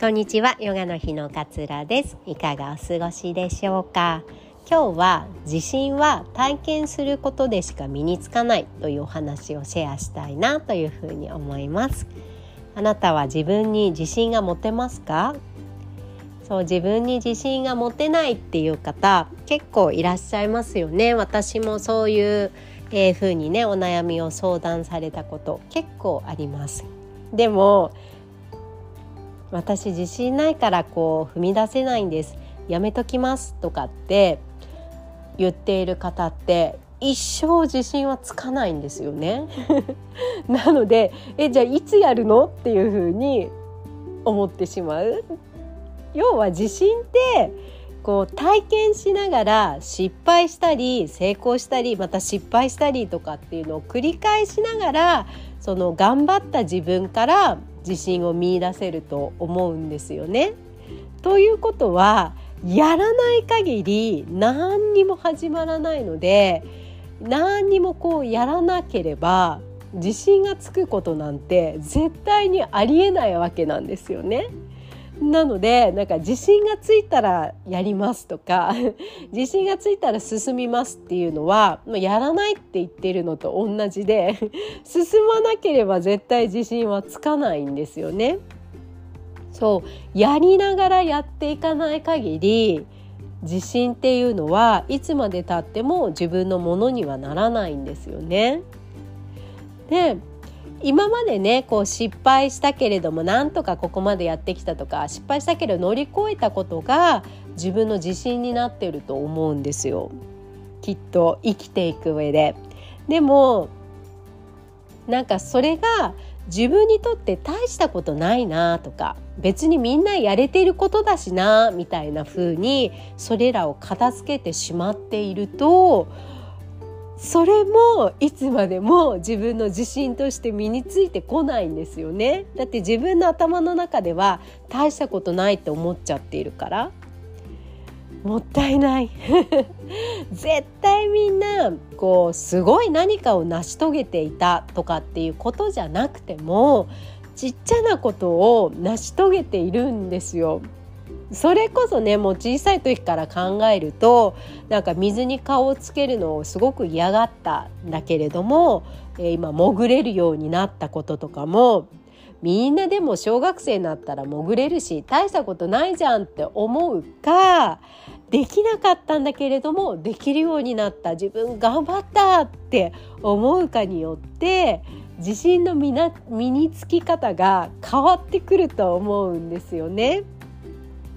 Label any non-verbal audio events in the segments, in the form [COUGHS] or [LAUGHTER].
こんにちは。ヨガの日のかつらです。いかがお過ごしでしょうか？今日は自信は体験することでしか身につかないというお話をシェアしたいなというふうに思います。あなたは自分に自信が持てますか？そう自分に自信が持てないっていう方結構いらっしゃいますよね。私もそういうえー、風にねお悩みを相談されたこと結構あります。でも私自信ないからこう踏み出せないんです。やめときますとかって言っている方って一生自信はつかないんですよね。[LAUGHS] なのでえじゃあいつやるのっていうふうに思ってしまう。要は自信ってこう体験しながら失敗したり成功したりまた失敗したりとかっていうのを繰り返しながらその頑張った自分から自信を見いだせると思うんですよね。ということはやらない限り何にも始まらないので何にもこうやらなければ自信がつくことなんて絶対にありえないわけなんですよね。なのでなんか自信がついたらやりますとか [LAUGHS] 自信がついたら進みますっていうのはやらないって言ってるのと同じで [LAUGHS] 進まなければ絶対自信はつかないんですよね。そうやりながらやっていかない限り自信っていうのはいつまでたっても自分のものにはならないんですよね。で今までねこう失敗したけれどもなんとかここまでやってきたとか失敗したけど乗り越えたことが自分の自信になってると思うんですよきっと生きていく上で。でもなんかそれが自分にとって大したことないなとか別にみんなやれてることだしなみたいな風にそれらを片付けてしまっているとそれもいつまでも自分の自信として身についてこないんですよね。だって自分の頭の中では大したことないって思っちゃっているから。もったいない。[LAUGHS] 絶対みんなこうすごい何かを成し遂げていたとかっていうことじゃなくてもちっちゃなことを成し遂げているんですよ。それこそねもう小さい時から考えるとなんか水に顔をつけるのをすごく嫌がったんだけれども、えー、今潜れるようになったこととかもみんなでも小学生になったら潜れるし大したことないじゃんって思うかできなかったんだけれどもできるようになった自分頑張ったって思うかによって自信の身につき方が変わってくると思うんですよね。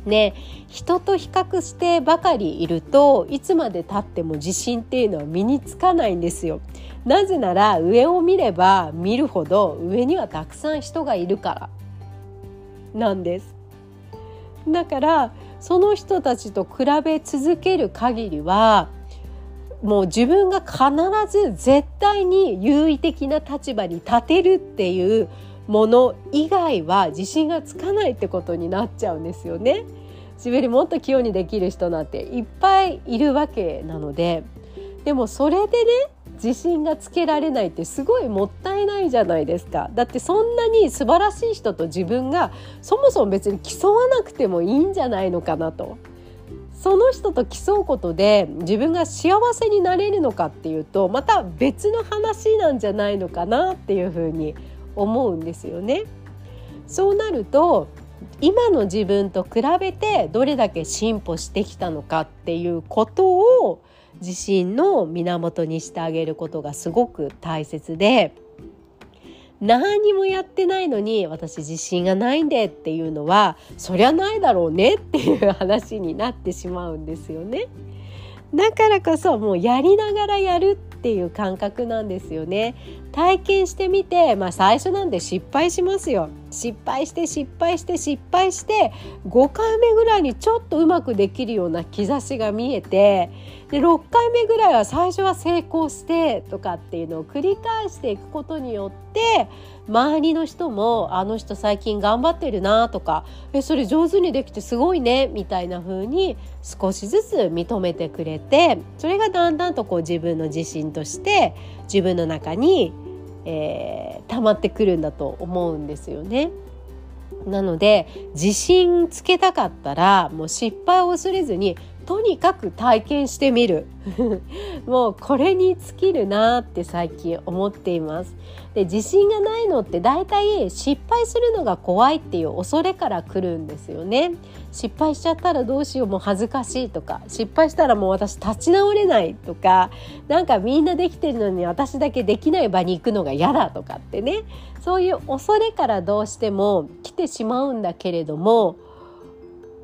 ね人と比較してばかりいるといつまでたっても自信っていうのは身につかないんですよ。なぜなら上を見れば見るほど上にはたくさん人がいるからなんです。だからその人たちと比べ続ける限りはもう自分が必ず絶対に優位的な立場に立てるっていうもの以外は自信がつかないってことになっちゃうんですよね。自分よりもっと器用にできる人なんていっぱいいるわけなので。でもそれでね自信がつけられないってすごいもったいないじゃないですか。だってそんなに素晴らしい人と自分がそもそも別に競わなくてもいいんじゃないのかなと。その人と競うことで自分が幸せになれるのかっていうとまた別の話なんじゃないのかなっていうふうに思います思うんですよね。そうなると今の自分と比べてどれだけ進歩してきたのかっていうことを自信の源にしてあげることがすごく大切で何もやってないのに私自信がないんでっていうのはそりゃないだろうねっていう話になってしまうんですよね。だからこそもうやりながらやるっていう感覚なんですよね体験してみてまあ最初なんで失敗しますよ。失敗して失敗して失敗して5回目ぐらいにちょっとうまくできるような兆しが見えてで6回目ぐらいは最初は成功してとかっていうのを繰り返していくことによって周りの人もあの人最近頑張ってるなとかえそれ上手にできてすごいねみたいな風に少しずつ認めてくれてそれがだんだんとこう自分の自信として自分の中に、えー、溜まってくるんだと思うんですよね。なので自信つけたかったらもう失敗を恐れずにとにかく体験してみる。[LAUGHS] もうこれに尽きるなって最近思っています。で自信がないのって大体失敗するのが怖いっていう恐れから来るんですよね。失敗しちゃったらどうしようもう恥ずかしいとか。失敗したらもう私立ち直れないとか。なんかみんなできてるのに私だけできない場に行くのが嫌だとかってね。そういう恐れからどうしても来てしまうんだけれども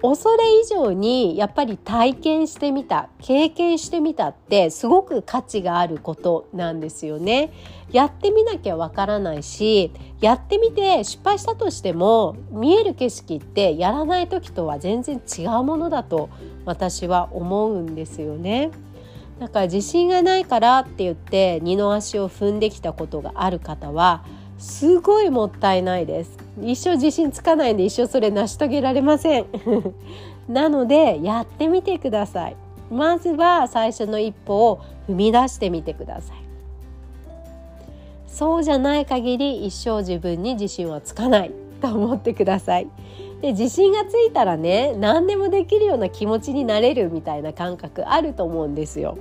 恐れ以上にやっぱり体験してみた経験してみたってすごく価値があることなんですよね。やってみなきゃわからないしやってみて失敗したとしても見える景色ってやらない時とは全然違うものだと私は思うんですよね。だから自信がないからって言って二の足を踏んできたことがある方はすごいもったいないです。一生自信つかないんで一生それ成し遂げられません。[LAUGHS] なのでやってみてください。まずは最初の一歩を踏み出してみてください。そうじゃない限り一生自分に自信はつかない。と思ってください。で自信がついたらね何でもできるような気持ちになれるみたいな感覚あると思うんですよ。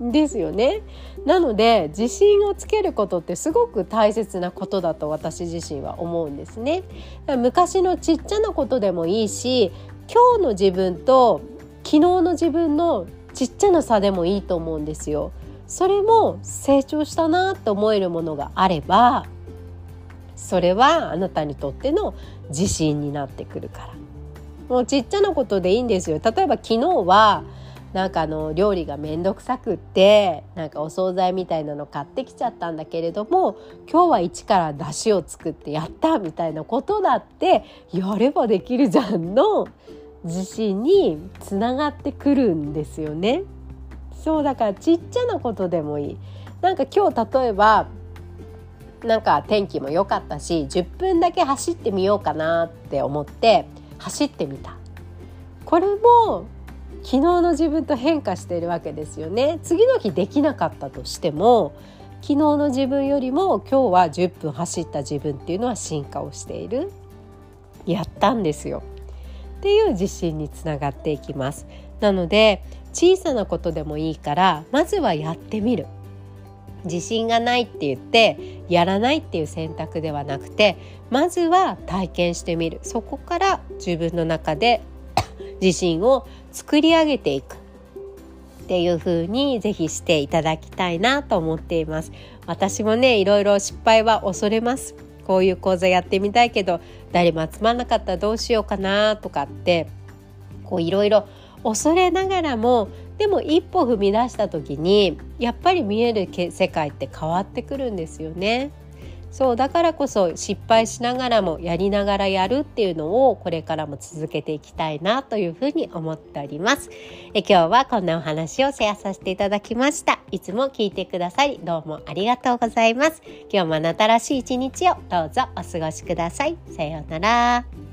ですよね。なので自信をつけることってすごく大切なことだと私自身は思うんですね。昔のちっちゃなことでもいいし今日の自分と昨日の自分のちっちゃな差でもいいと思うんですよ。それも成長したなって思えるものがあればそれはあなたにとっての自信になってくるから。もうちっちゃなことでいいんですよ。例えば昨日はなんかあの料理が面倒くさくってなんかお惣菜みたいなの買ってきちゃったんだけれども今日は一から出汁を作ってやったみたいなことだってやればできるじゃんの自信につながってくるんですよね。そうだからちっちゃなことでもいい。なんか今日例えばなんか天気も良かったし10分だけ走ってみようかなって思って走ってみた。これも昨日の自分と変化しているわけですよね。次の日できなかったとしても昨日の自分よりも今日は10分走った自分っていうのは進化をしている。やったんですよ。っていう自信につながっていきます。なので小さなことでもいいからまずはやってみる。自信がないって言ってやらないっていう選択ではなくてまずは体験してみる。そこから自分の中で [COUGHS] 自信を作り上げていく。っていう風にぜひしていただきたいなと思っています。私もねいろいろ失敗は恐れます。こういう講座やってみたいけど誰も集まんなかったらどうしようかなとかってこういろいろ恐れながらもでも一歩踏み出した時にやっぱり見える世界って変わってくるんですよね。そうだからこそ失敗しながらもやりながらやるっていうのをこれからも続けていきたいなというふうに思っております。え今日はこんなお話をシェアさせていただきました。いつも聞いてくださりどうもありがとうございます。今日もあなたらしい一日をどうぞお過ごしください。さようなら。